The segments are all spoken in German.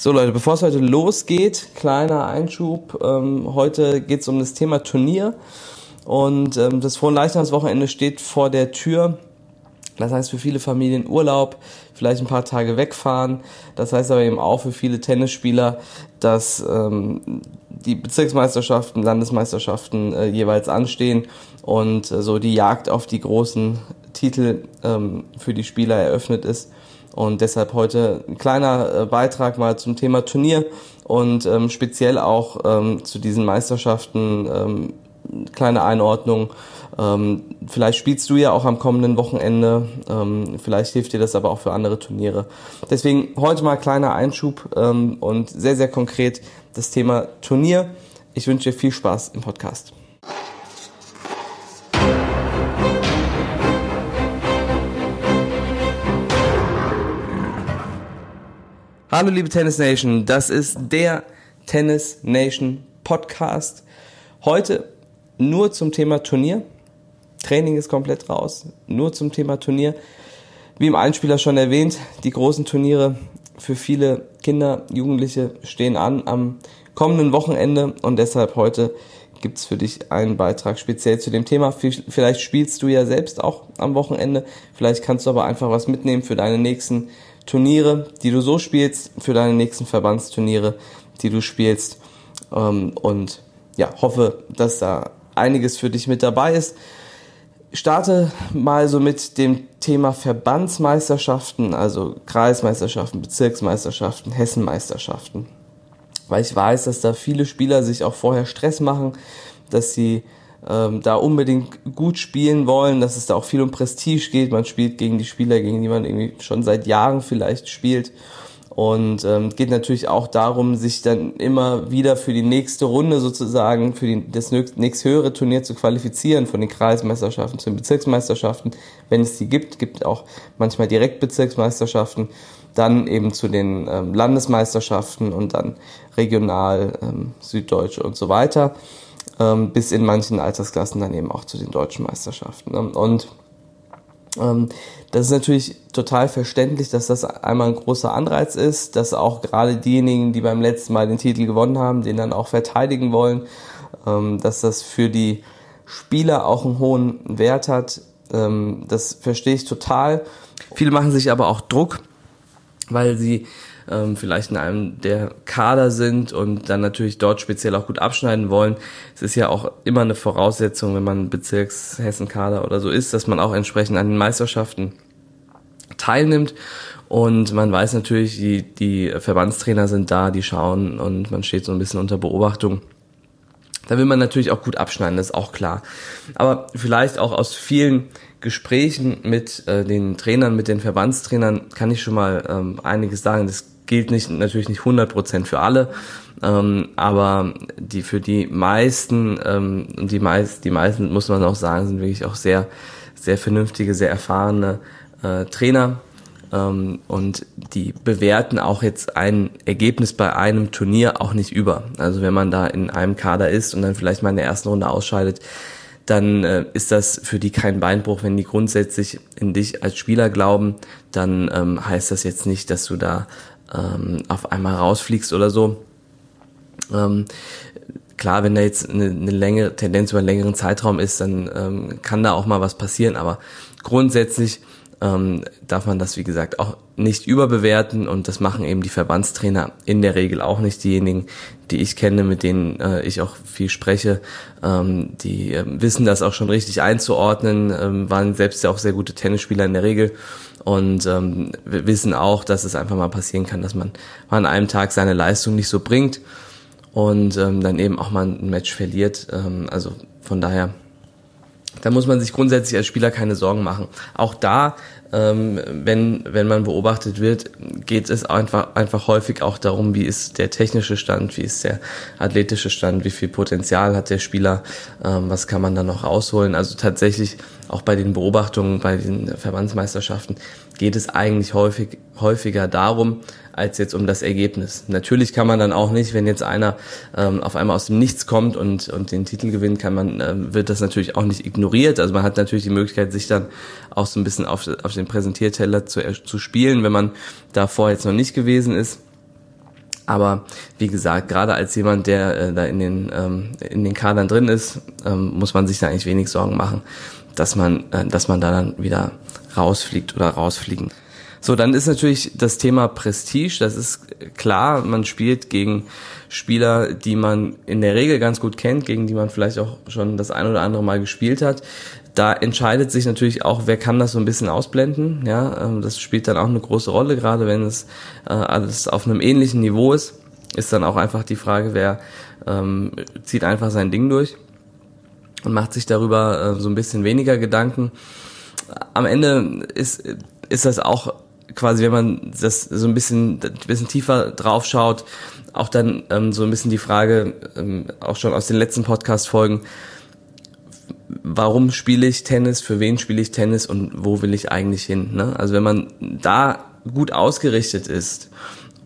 So Leute, bevor es heute losgeht, kleiner Einschub. Ähm, heute geht es um das Thema Turnier und ähm, das Frohenleichnamswochenende steht vor der Tür. Das heißt für viele Familien Urlaub, vielleicht ein paar Tage wegfahren. Das heißt aber eben auch für viele Tennisspieler, dass ähm, die Bezirksmeisterschaften, Landesmeisterschaften äh, jeweils anstehen und äh, so die Jagd auf die großen Titel ähm, für die Spieler eröffnet ist. Und deshalb heute ein kleiner äh, Beitrag mal zum Thema Turnier und ähm, speziell auch ähm, zu diesen Meisterschaften ähm, kleine Einordnung. Ähm, vielleicht spielst du ja auch am kommenden Wochenende. Ähm, vielleicht hilft dir das aber auch für andere Turniere. Deswegen heute mal kleiner Einschub ähm, und sehr, sehr konkret das Thema Turnier. Ich wünsche dir viel Spaß im Podcast. Hallo liebe Tennis Nation, das ist der Tennis Nation Podcast. Heute nur zum Thema Turnier. Training ist komplett raus, nur zum Thema Turnier. Wie im Einspieler schon erwähnt, die großen Turniere für viele Kinder, Jugendliche stehen an am kommenden Wochenende und deshalb heute gibt's für dich einen Beitrag speziell zu dem Thema. Vielleicht spielst du ja selbst auch am Wochenende, vielleicht kannst du aber einfach was mitnehmen für deine nächsten Turniere, die du so spielst, für deine nächsten Verbandsturniere, die du spielst. Ähm, und ja, hoffe, dass da einiges für dich mit dabei ist. Starte mal so mit dem Thema Verbandsmeisterschaften, also Kreismeisterschaften, Bezirksmeisterschaften, Hessenmeisterschaften. Weil ich weiß, dass da viele Spieler sich auch vorher Stress machen, dass sie ähm, da unbedingt gut spielen wollen, dass es da auch viel um Prestige geht. Man spielt gegen die Spieler, gegen die man irgendwie schon seit Jahren vielleicht spielt. Und ähm, geht natürlich auch darum, sich dann immer wieder für die nächste Runde sozusagen, für die, das nächst höhere Turnier zu qualifizieren, von den Kreismeisterschaften zu den Bezirksmeisterschaften, wenn es die gibt, gibt auch manchmal direkt Bezirksmeisterschaften, dann eben zu den ähm, Landesmeisterschaften und dann regional, ähm, Süddeutsche und so weiter ähm, bis in manchen Altersklassen dann eben auch zu den deutschen Meisterschaften. Ne? Und ähm, das ist natürlich total verständlich, dass das einmal ein großer Anreiz ist, dass auch gerade diejenigen, die beim letzten Mal den Titel gewonnen haben, den dann auch verteidigen wollen, ähm, dass das für die Spieler auch einen hohen Wert hat. Ähm, das verstehe ich total. Viele machen sich aber auch Druck, weil sie ähm, vielleicht in einem der Kader sind und dann natürlich dort speziell auch gut abschneiden wollen. Es ist ja auch immer eine Voraussetzung, wenn man Bezirks-Hessen-Kader oder so ist, dass man auch entsprechend an den Meisterschaften teilnimmt. Und man weiß natürlich, die, die Verbandstrainer sind da, die schauen und man steht so ein bisschen unter Beobachtung. Da will man natürlich auch gut abschneiden, das ist auch klar. Aber vielleicht auch aus vielen Gesprächen mit äh, den Trainern, mit den Verbandstrainern kann ich schon mal ähm, einiges sagen. Das gilt nicht, natürlich nicht 100% für alle, ähm, aber die für die meisten, ähm, die meist, die meisten muss man auch sagen, sind wirklich auch sehr, sehr vernünftige, sehr erfahrene äh, Trainer. Ähm, und die bewerten auch jetzt ein Ergebnis bei einem Turnier auch nicht über. Also wenn man da in einem Kader ist und dann vielleicht mal in der ersten Runde ausscheidet, dann äh, ist das für die kein Beinbruch. Wenn die grundsätzlich in dich als Spieler glauben, dann ähm, heißt das jetzt nicht, dass du da ähm, auf einmal rausfliegst oder so. Ähm, klar, wenn da jetzt eine, eine längere Tendenz über einen längeren Zeitraum ist, dann ähm, kann da auch mal was passieren, aber grundsätzlich ähm, darf man das, wie gesagt, auch nicht überbewerten und das machen eben die Verbandstrainer in der Regel auch nicht. Diejenigen, die ich kenne, mit denen äh, ich auch viel spreche, ähm, die äh, wissen das auch schon richtig einzuordnen, ähm, waren selbst ja auch sehr gute Tennisspieler in der Regel und ähm, wir wissen auch, dass es einfach mal passieren kann, dass man an einem Tag seine Leistung nicht so bringt und ähm, dann eben auch mal ein Match verliert. Ähm, also von daher da muss man sich grundsätzlich als Spieler keine Sorgen machen. Auch da, ähm, wenn, wenn man beobachtet wird, geht es einfach, einfach häufig auch darum, wie ist der technische Stand, wie ist der athletische Stand, wie viel Potenzial hat der Spieler, ähm, was kann man da noch rausholen. Also tatsächlich auch bei den Beobachtungen, bei den Verbandsmeisterschaften geht es eigentlich häufig, häufiger darum, als jetzt um das Ergebnis. Natürlich kann man dann auch nicht, wenn jetzt einer ähm, auf einmal aus dem Nichts kommt und, und den Titel gewinnt, kann man, ähm, wird das natürlich auch nicht ignoriert. Also man hat natürlich die Möglichkeit, sich dann auch so ein bisschen auf, auf den Präsentierteller zu, äh, zu spielen, wenn man davor jetzt noch nicht gewesen ist. Aber wie gesagt, gerade als jemand, der äh, da in den, ähm, in den Kadern drin ist, ähm, muss man sich da eigentlich wenig Sorgen machen, dass man, äh, dass man da dann wieder rausfliegt oder rausfliegen. So, dann ist natürlich das Thema Prestige, das ist klar, man spielt gegen Spieler, die man in der Regel ganz gut kennt, gegen die man vielleicht auch schon das ein oder andere Mal gespielt hat. Da entscheidet sich natürlich auch, wer kann das so ein bisschen ausblenden. Ja, ähm, das spielt dann auch eine große Rolle, gerade wenn es äh, alles auf einem ähnlichen Niveau ist. Ist dann auch einfach die Frage, wer ähm, zieht einfach sein Ding durch und macht sich darüber äh, so ein bisschen weniger Gedanken. Am Ende ist, ist das auch quasi, wenn man das so ein bisschen, ein bisschen tiefer drauf schaut, auch dann ähm, so ein bisschen die Frage, ähm, auch schon aus den letzten Podcast-Folgen, warum spiele ich Tennis, für wen spiele ich Tennis und wo will ich eigentlich hin. Ne? Also wenn man da gut ausgerichtet ist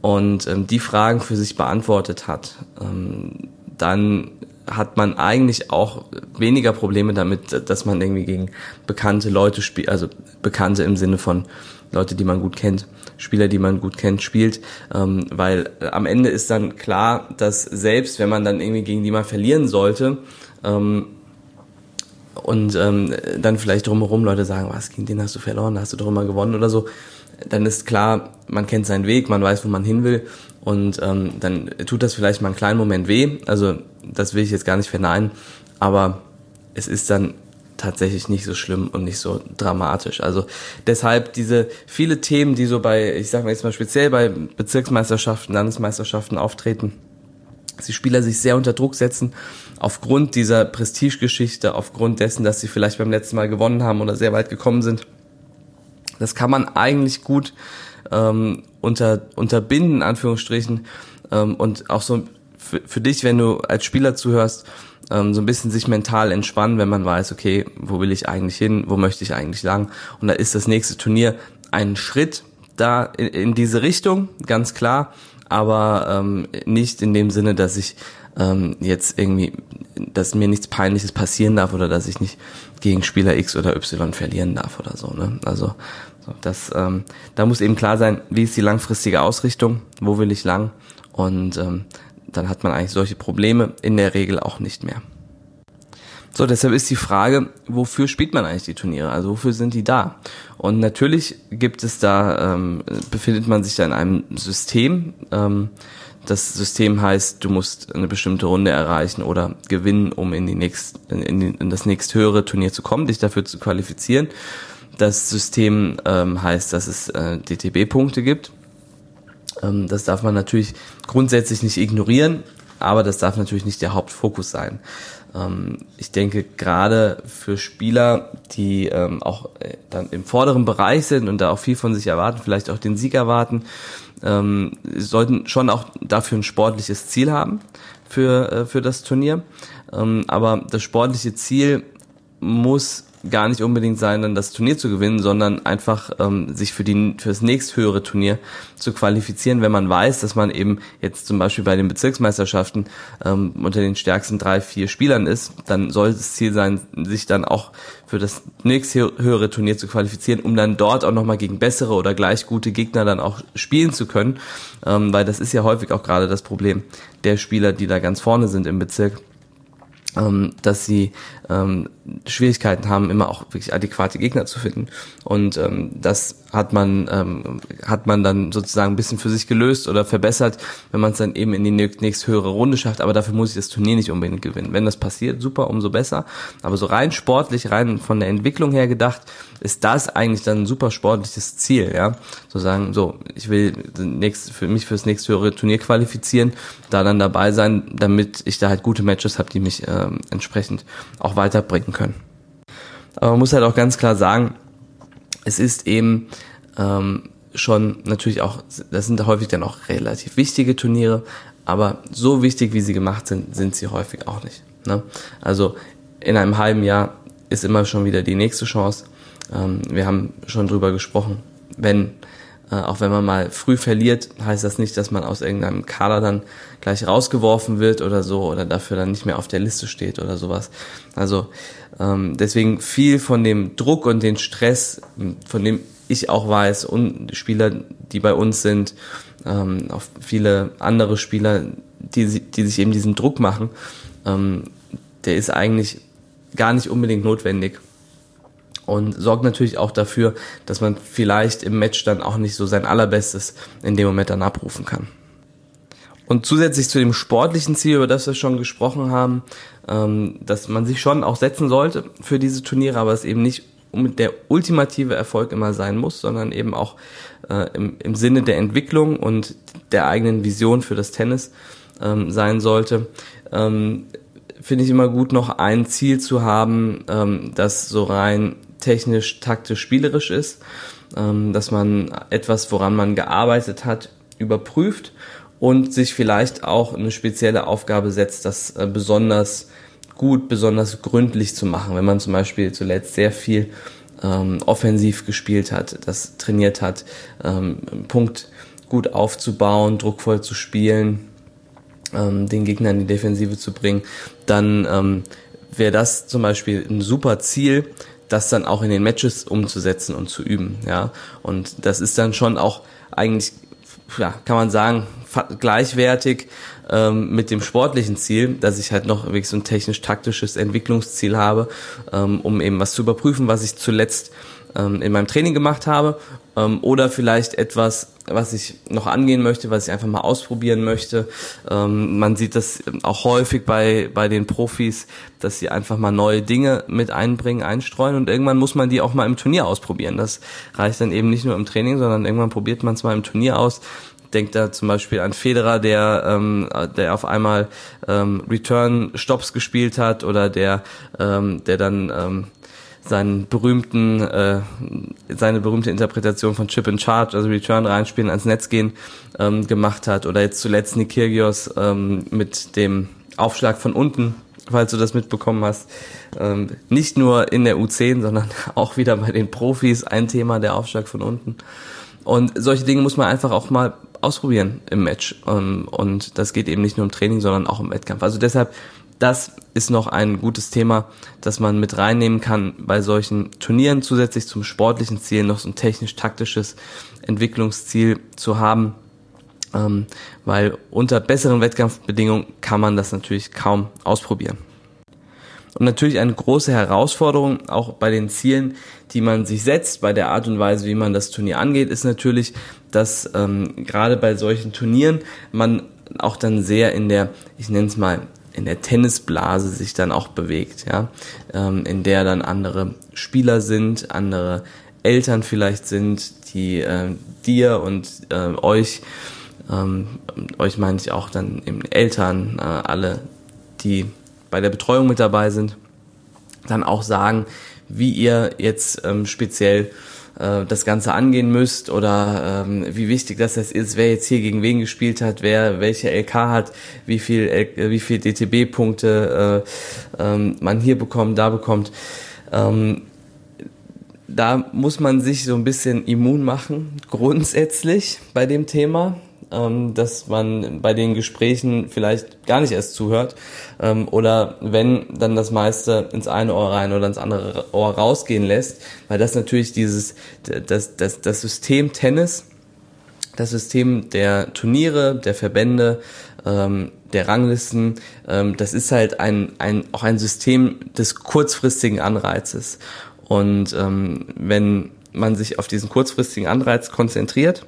und ähm, die Fragen für sich beantwortet hat, ähm, dann hat man eigentlich auch weniger Probleme damit, dass man irgendwie gegen bekannte Leute spielt, also bekannte im Sinne von Leute, die man gut kennt, Spieler, die man gut kennt, spielt, ähm, weil am Ende ist dann klar, dass selbst wenn man dann irgendwie gegen die mal verlieren sollte, ähm, und ähm, dann vielleicht drumherum Leute sagen, was, gegen den hast du verloren, hast du doch immer gewonnen oder so, dann ist klar, man kennt seinen Weg, man weiß, wo man hin will. Und ähm, dann tut das vielleicht mal einen kleinen Moment weh, also das will ich jetzt gar nicht verneinen, aber es ist dann tatsächlich nicht so schlimm und nicht so dramatisch. Also deshalb diese viele Themen, die so bei, ich sage mal jetzt mal speziell bei Bezirksmeisterschaften, Landesmeisterschaften auftreten, dass die Spieler sich sehr unter Druck setzen aufgrund dieser Prestigegeschichte, aufgrund dessen, dass sie vielleicht beim letzten Mal gewonnen haben oder sehr weit gekommen sind. Das kann man eigentlich gut ähm, unter, unterbinden, in Anführungsstrichen, ähm, und auch so für, für dich, wenn du als Spieler zuhörst, ähm, so ein bisschen sich mental entspannen, wenn man weiß, okay, wo will ich eigentlich hin, wo möchte ich eigentlich lang? Und da ist das nächste Turnier ein Schritt da in, in diese Richtung, ganz klar aber ähm, nicht in dem Sinne, dass ich ähm, jetzt irgendwie, dass mir nichts Peinliches passieren darf oder dass ich nicht gegen Spieler X oder Y verlieren darf oder so. Ne? Also so, das, ähm, da muss eben klar sein, wie ist die langfristige Ausrichtung, wo will ich lang und ähm, dann hat man eigentlich solche Probleme in der Regel auch nicht mehr. So, deshalb ist die Frage, wofür spielt man eigentlich die Turniere? Also wofür sind die da? Und natürlich gibt es da, ähm, befindet man sich da in einem System. Ähm, das System heißt, du musst eine bestimmte Runde erreichen oder gewinnen, um in, die nächst, in, die, in das nächsthöhere Turnier zu kommen, dich dafür zu qualifizieren. Das System ähm, heißt, dass es äh, DTB-Punkte gibt. Ähm, das darf man natürlich grundsätzlich nicht ignorieren, aber das darf natürlich nicht der Hauptfokus sein. Ähm, ich denke, gerade für Spieler, die ähm, auch äh, dann im vorderen Bereich sind und da auch viel von sich erwarten, vielleicht auch den Sieg erwarten, sollten schon auch dafür ein sportliches Ziel haben für, äh, für das Turnier. aber das sportliche Ziel muss gar nicht unbedingt sein, dann das Turnier zu gewinnen, sondern einfach ähm, sich für die für das nächsthöhere Turnier zu qualifizieren, wenn man weiß, dass man eben jetzt zum Beispiel bei den Bezirksmeisterschaften ähm, unter den stärksten drei, vier Spielern ist, dann soll das Ziel sein, sich dann auch für das nächsthöhere Turnier zu qualifizieren, um dann dort auch nochmal gegen bessere oder gleich gute Gegner dann auch spielen zu können, ähm, weil das ist ja häufig auch gerade das Problem der Spieler, die da ganz vorne sind im Bezirk ähm, dass sie ähm, Schwierigkeiten haben, immer auch wirklich adäquate Gegner zu finden. Und ähm, das hat man ähm, hat man dann sozusagen ein bisschen für sich gelöst oder verbessert, wenn man es dann eben in die nächst höhere Runde schafft. Aber dafür muss ich das Turnier nicht unbedingt gewinnen. Wenn das passiert, super, umso besser. Aber so rein sportlich, rein von der Entwicklung her gedacht, ist das eigentlich dann ein super sportliches Ziel, ja. So sagen, so, ich will nächst, für mich fürs nächste höhere Turnier qualifizieren, da dann dabei sein, damit ich da halt gute Matches habe, die mich ähm, entsprechend auch weiterbringen können. Aber man muss halt auch ganz klar sagen, es ist eben ähm, schon natürlich auch, das sind häufig dann auch relativ wichtige Turniere, aber so wichtig, wie sie gemacht sind, sind sie häufig auch nicht. Ne? Also in einem halben Jahr ist immer schon wieder die nächste Chance. Ähm, wir haben schon drüber gesprochen, wenn äh, auch wenn man mal früh verliert, heißt das nicht, dass man aus irgendeinem Kader dann gleich rausgeworfen wird oder so oder dafür dann nicht mehr auf der Liste steht oder sowas. Also ähm, deswegen viel von dem Druck und den Stress, von dem ich auch weiß und Spieler, die bei uns sind, ähm, auch viele andere Spieler, die, die sich eben diesen Druck machen, ähm, der ist eigentlich gar nicht unbedingt notwendig und sorgt natürlich auch dafür, dass man vielleicht im Match dann auch nicht so sein allerbestes in dem Moment dann abrufen kann. Und zusätzlich zu dem sportlichen Ziel, über das wir schon gesprochen haben, ähm, dass man sich schon auch setzen sollte für diese Turniere, aber es eben nicht der ultimative Erfolg immer sein muss, sondern eben auch äh, im, im Sinne der Entwicklung und der eigenen Vision für das Tennis ähm, sein sollte, ähm, finde ich immer gut, noch ein Ziel zu haben, ähm, das so rein technisch, taktisch, spielerisch ist, ähm, dass man etwas, woran man gearbeitet hat, überprüft und sich vielleicht auch eine spezielle Aufgabe setzt, das äh, besonders gut, besonders gründlich zu machen. Wenn man zum Beispiel zuletzt sehr viel ähm, offensiv gespielt hat, das trainiert hat, ähm, Punkt gut aufzubauen, druckvoll zu spielen, ähm, den Gegner in die Defensive zu bringen, dann ähm, wäre das zum Beispiel ein super Ziel, das dann auch in den Matches umzusetzen und zu üben, ja. Und das ist dann schon auch eigentlich, ja, kann man sagen, gleichwertig ähm, mit dem sportlichen Ziel, dass ich halt noch wirklich so ein technisch-taktisches Entwicklungsziel habe, ähm, um eben was zu überprüfen, was ich zuletzt ähm, in meinem Training gemacht habe ähm, oder vielleicht etwas, was ich noch angehen möchte, was ich einfach mal ausprobieren möchte. Ähm, man sieht das auch häufig bei, bei den Profis, dass sie einfach mal neue Dinge mit einbringen, einstreuen und irgendwann muss man die auch mal im Turnier ausprobieren. Das reicht dann eben nicht nur im Training, sondern irgendwann probiert man es mal im Turnier aus denkt da zum Beispiel an Federer, der, ähm, der auf einmal ähm, Return-Stops gespielt hat oder der, ähm, der dann ähm, seinen berühmten, äh, seine berühmte Interpretation von Chip and Charge, also Return reinspielen, ans Netz gehen, ähm, gemacht hat. Oder jetzt zuletzt Nikirgios ähm, mit dem Aufschlag von unten, falls du das mitbekommen hast. Ähm, nicht nur in der U10, sondern auch wieder bei den Profis ein Thema, der Aufschlag von unten. Und solche Dinge muss man einfach auch mal ausprobieren im Match. Ähm, und das geht eben nicht nur im Training, sondern auch im Wettkampf. Also deshalb das ist noch ein gutes Thema, das man mit reinnehmen kann bei solchen Turnieren, zusätzlich zum sportlichen Ziel noch so ein technisch-taktisches Entwicklungsziel zu haben, ähm, weil unter besseren Wettkampfbedingungen kann man das natürlich kaum ausprobieren. Und natürlich eine große Herausforderung, auch bei den Zielen, die man sich setzt, bei der Art und Weise, wie man das Turnier angeht, ist natürlich, dass ähm, gerade bei solchen Turnieren man auch dann sehr in der, ich nenne es mal, in der Tennisblase sich dann auch bewegt, ja, ähm, in der dann andere Spieler sind, andere Eltern vielleicht sind, die äh, dir und äh, euch, ähm, euch meine ich auch dann eben Eltern, äh, alle, die bei der Betreuung mit dabei sind, dann auch sagen, wie ihr jetzt ähm, speziell äh, das Ganze angehen müsst oder ähm, wie wichtig das ist, wer jetzt hier gegen wen gespielt hat, wer welche LK hat, wie viel L wie viel DTB-Punkte äh, ähm, man hier bekommt, da bekommt. Ähm, da muss man sich so ein bisschen immun machen, grundsätzlich bei dem Thema dass man bei den Gesprächen vielleicht gar nicht erst zuhört ähm, oder wenn dann das meiste ins eine Ohr rein oder ins andere Ohr rausgehen lässt, weil das natürlich dieses das das das System Tennis, das System der Turniere, der Verbände, ähm, der Ranglisten, ähm, das ist halt ein, ein auch ein System des kurzfristigen Anreizes. Und ähm, wenn man sich auf diesen kurzfristigen Anreiz konzentriert,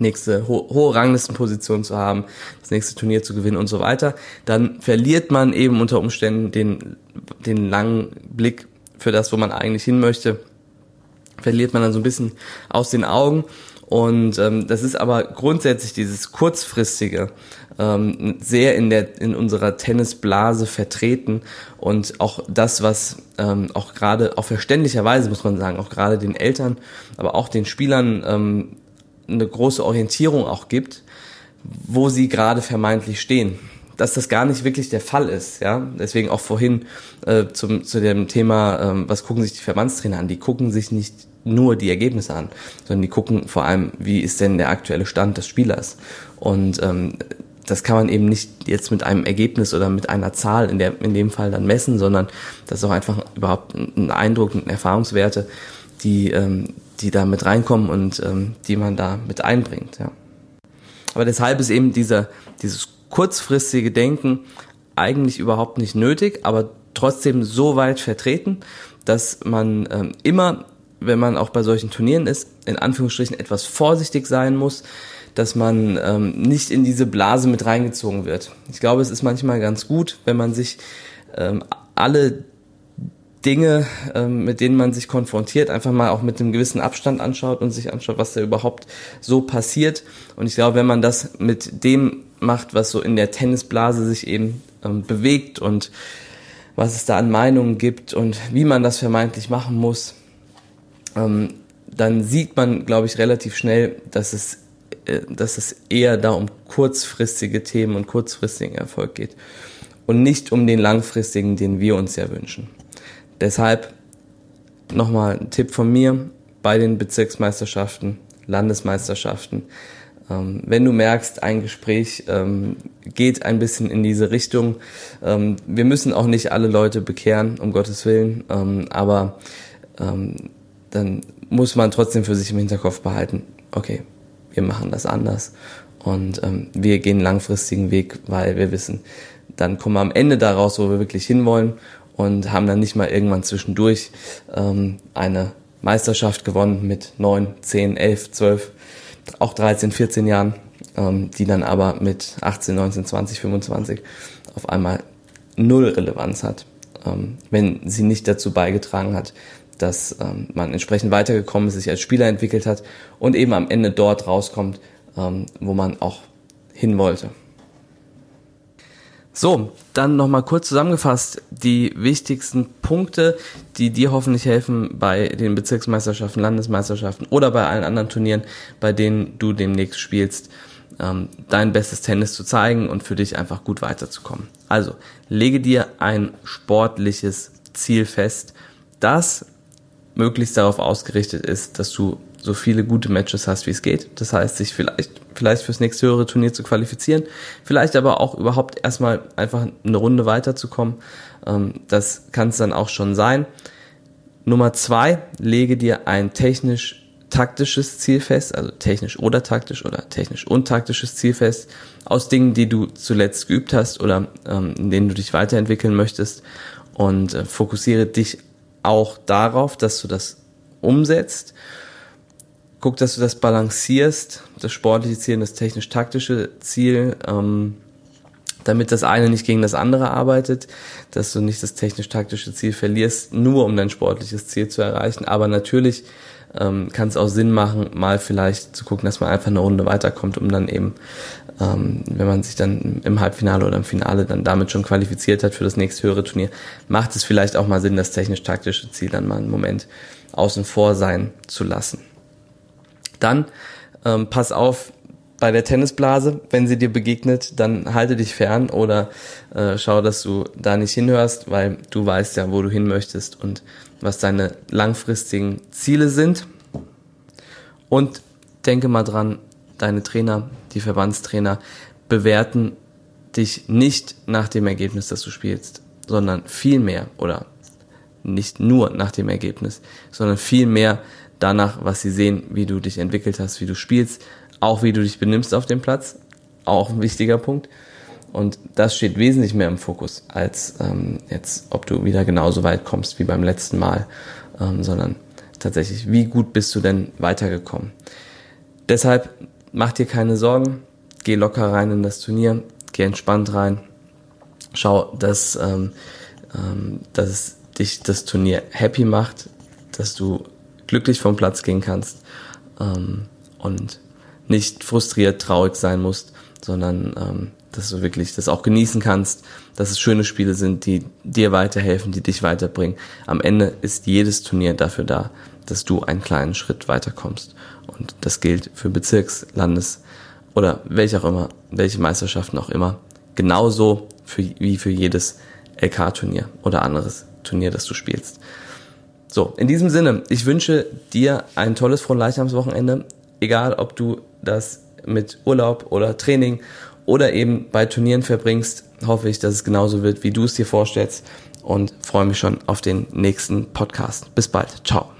nächste ho hohe Ranglistenposition zu haben, das nächste Turnier zu gewinnen und so weiter, dann verliert man eben unter Umständen den, den langen Blick für das, wo man eigentlich hin möchte, verliert man dann so ein bisschen aus den Augen. Und ähm, das ist aber grundsätzlich dieses kurzfristige ähm, sehr in der in unserer Tennisblase vertreten und auch das, was ähm, auch gerade auch verständlicherweise muss man sagen, auch gerade den Eltern, aber auch den Spielern ähm, eine große Orientierung auch gibt, wo sie gerade vermeintlich stehen. Dass das gar nicht wirklich der Fall ist, ja. Deswegen auch vorhin äh, zum, zu dem Thema, ähm, was gucken sich die Verbandstrainer an? Die gucken sich nicht nur die Ergebnisse an, sondern die gucken vor allem, wie ist denn der aktuelle Stand des Spielers. Und ähm, das kann man eben nicht jetzt mit einem Ergebnis oder mit einer Zahl in, der, in dem Fall dann messen, sondern das ist auch einfach überhaupt ein Eindruck und Erfahrungswerte, die, ähm, die da mit reinkommen und ähm, die man da mit einbringt. Ja. Aber deshalb ist eben dieser, dieses kurzfristige Denken eigentlich überhaupt nicht nötig, aber trotzdem so weit vertreten, dass man ähm, immer, wenn man auch bei solchen Turnieren ist, in Anführungsstrichen etwas vorsichtig sein muss, dass man ähm, nicht in diese Blase mit reingezogen wird. Ich glaube, es ist manchmal ganz gut, wenn man sich ähm, alle Dinge, ähm, mit denen man sich konfrontiert, einfach mal auch mit einem gewissen Abstand anschaut und sich anschaut, was da überhaupt so passiert. Und ich glaube, wenn man das mit dem macht, was so in der Tennisblase sich eben ähm, bewegt und was es da an Meinungen gibt und wie man das vermeintlich machen muss, ähm, dann sieht man, glaube ich, relativ schnell, dass es, äh, dass es eher da um kurzfristige Themen und kurzfristigen Erfolg geht und nicht um den langfristigen, den wir uns ja wünschen. Deshalb nochmal ein Tipp von mir bei den Bezirksmeisterschaften, Landesmeisterschaften. Ähm, wenn du merkst, ein Gespräch ähm, geht ein bisschen in diese Richtung, ähm, wir müssen auch nicht alle Leute bekehren, um Gottes Willen, ähm, aber ähm, dann muss man trotzdem für sich im Hinterkopf behalten, okay, wir machen das anders und ähm, wir gehen langfristigen Weg, weil wir wissen, dann kommen wir am Ende daraus, wo wir wirklich hinwollen und haben dann nicht mal irgendwann zwischendurch ähm, eine Meisterschaft gewonnen mit neun, zehn, elf, zwölf, auch 13, 14 Jahren, ähm, die dann aber mit 18, 19, 20, 25 auf einmal null Relevanz hat, ähm, wenn sie nicht dazu beigetragen hat, dass ähm, man entsprechend weitergekommen ist, sich als Spieler entwickelt hat und eben am Ende dort rauskommt, ähm, wo man auch hin wollte. So, dann nochmal kurz zusammengefasst die wichtigsten Punkte, die dir hoffentlich helfen bei den Bezirksmeisterschaften, Landesmeisterschaften oder bei allen anderen Turnieren, bei denen du demnächst spielst, ähm, dein bestes Tennis zu zeigen und für dich einfach gut weiterzukommen. Also, lege dir ein sportliches Ziel fest, das möglichst darauf ausgerichtet ist, dass du so viele gute Matches hast, wie es geht. Das heißt, sich vielleicht, vielleicht fürs nächste höhere Turnier zu qualifizieren, vielleicht aber auch überhaupt erstmal einfach eine Runde weiterzukommen. Ähm, das kann es dann auch schon sein. Nummer zwei, lege dir ein technisch taktisches Ziel fest, also technisch oder taktisch oder technisch und taktisches Ziel fest, aus Dingen, die du zuletzt geübt hast oder ähm, in denen du dich weiterentwickeln möchtest und äh, fokussiere dich auch darauf, dass du das umsetzt guck, dass du das balancierst, das sportliche Ziel und das technisch-taktische Ziel, ähm, damit das eine nicht gegen das andere arbeitet, dass du nicht das technisch-taktische Ziel verlierst, nur um dein sportliches Ziel zu erreichen. Aber natürlich ähm, kann es auch Sinn machen, mal vielleicht zu gucken, dass man einfach eine Runde weiterkommt, um dann eben, ähm, wenn man sich dann im Halbfinale oder im Finale dann damit schon qualifiziert hat für das nächste höhere Turnier, macht es vielleicht auch mal Sinn, das technisch-taktische Ziel dann mal einen Moment außen vor sein zu lassen. Dann ähm, pass auf bei der Tennisblase, wenn sie dir begegnet, dann halte dich fern oder äh, schau, dass du da nicht hinhörst, weil du weißt ja, wo du hin möchtest und was deine langfristigen Ziele sind. Und denke mal dran, deine Trainer, die Verbandstrainer bewerten dich nicht nach dem Ergebnis, das du spielst, sondern viel mehr oder nicht nur nach dem Ergebnis, sondern viel mehr danach, was sie sehen, wie du dich entwickelt hast, wie du spielst, auch wie du dich benimmst auf dem Platz, auch ein wichtiger Punkt. Und das steht wesentlich mehr im Fokus, als ähm, jetzt, ob du wieder genauso weit kommst wie beim letzten Mal, ähm, sondern tatsächlich, wie gut bist du denn weitergekommen. Deshalb mach dir keine Sorgen, geh locker rein in das Turnier, geh entspannt rein, schau, dass, ähm, ähm, dass dich das Turnier happy macht, dass du glücklich vom Platz gehen kannst ähm, und nicht frustriert, traurig sein musst, sondern ähm, dass du wirklich das auch genießen kannst, dass es schöne Spiele sind, die dir weiterhelfen, die dich weiterbringen. Am Ende ist jedes Turnier dafür da, dass du einen kleinen Schritt weiterkommst. Und das gilt für Bezirks-, Landes- oder welche auch immer, welche Meisterschaften auch immer. Genauso für, wie für jedes LK-Turnier oder anderes Turnier, das du spielst. So, in diesem Sinne, ich wünsche dir ein tolles Fronleichnamswochenende, egal ob du das mit Urlaub oder Training oder eben bei Turnieren verbringst, hoffe ich, dass es genauso wird, wie du es dir vorstellst und freue mich schon auf den nächsten Podcast. Bis bald. Ciao.